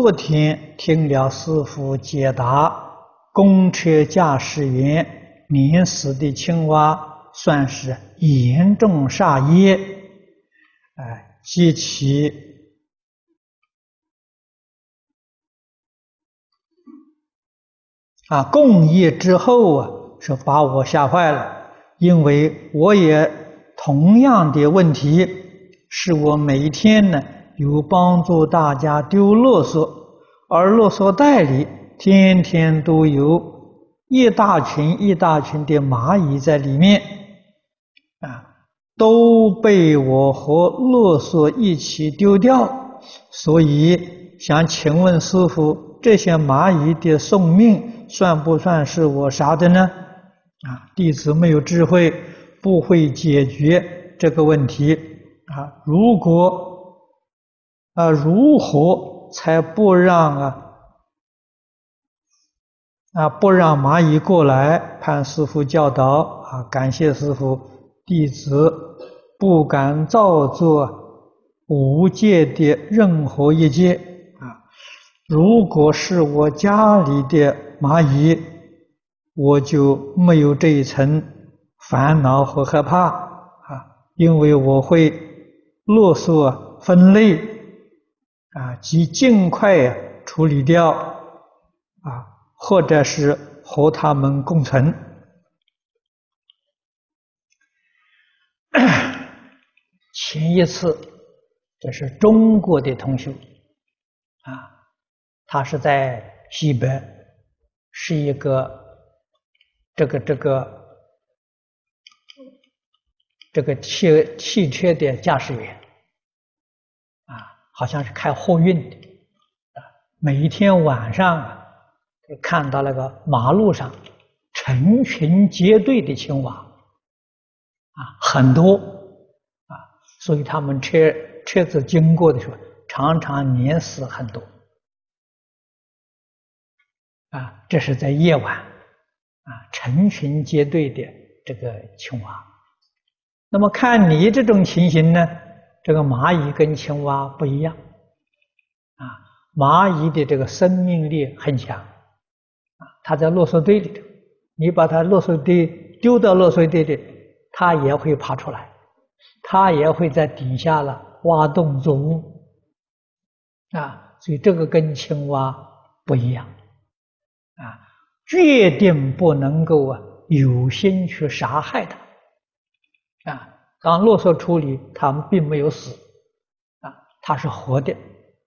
昨天听了师父解答，公车驾驶员碾死的青蛙算是严重杀业，哎，及其啊共业之后啊，是把我吓坏了，因为我也同样的问题，是我每一天呢。有帮助大家丢垃圾，而垃圾袋里天天都有一大群一大群的蚂蚁在里面，啊，都被我和垃圾一起丢掉。所以想请问师父，这些蚂蚁的送命算不算是我杀的呢？啊，弟子没有智慧，不会解决这个问题。啊，如果。啊，如何才不让啊啊不让蚂蚁过来？盼师傅教导啊！感谢师傅，弟子不敢造作无界的任何一界啊。如果是我家里的蚂蚁，我就没有这一层烦恼和害怕啊，因为我会垃圾分类。啊，即尽快处理掉，啊，或者是和他们共存。前一次，这是中国的同学，啊，他是在西北，是一个这个这个这个汽汽车的驾驶员。好像是开货运的，啊，每一天晚上啊，就看到那个马路上成群结队的青蛙，啊，很多，啊，所以他们车车子经过的时候，常常碾死很多，啊，这是在夜晚，啊，成群结队的这个青蛙，那么看你这种情形呢？这个蚂蚁跟青蛙不一样，啊，蚂蚁的这个生命力很强，啊，它在垃圾堆里头，你把它垃圾堆丢到垃圾堆里，它也会爬出来，它也会在底下了挖洞做窝，啊，所以这个跟青蛙不一样，啊，决定不能够啊有心去杀害它，啊。当垃圾处理，它们并没有死，啊，它是活的，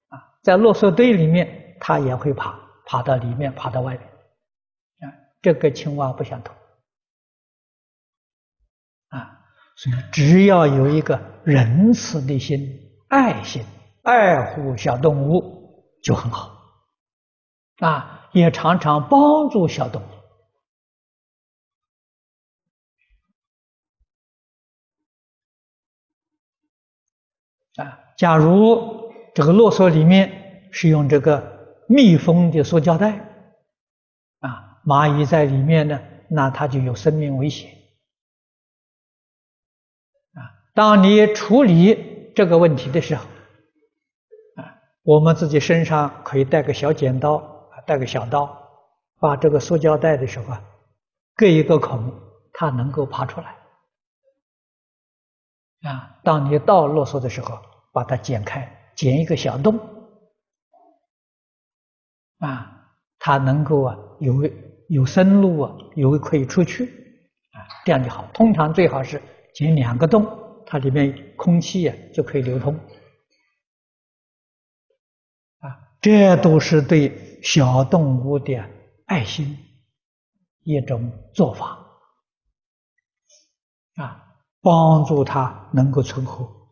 啊，在垃圾堆里面，它也会爬，爬到里面，爬到外面，啊，这个青蛙不相同，啊，所以只要有一个仁慈的心、爱心，爱护小动物就很好，啊，也常常帮助小动物。啊，假如这个垃圾里面是用这个密封的塑胶袋，啊，蚂蚁在里面呢，那它就有生命危险。啊，当你处理这个问题的时候，啊，我们自己身上可以带个小剪刀，带个小刀，把这个塑胶袋的时候啊，割一个孔，它能够爬出来。啊，当你倒垃圾的时候，把它剪开，剪一个小洞，啊，它能够啊有有生路啊，有可以出去，啊，这样就好。通常最好是剪两个洞，它里面空气啊就可以流通，啊，这都是对小动物的爱心一种做法，啊。帮助他能够存活。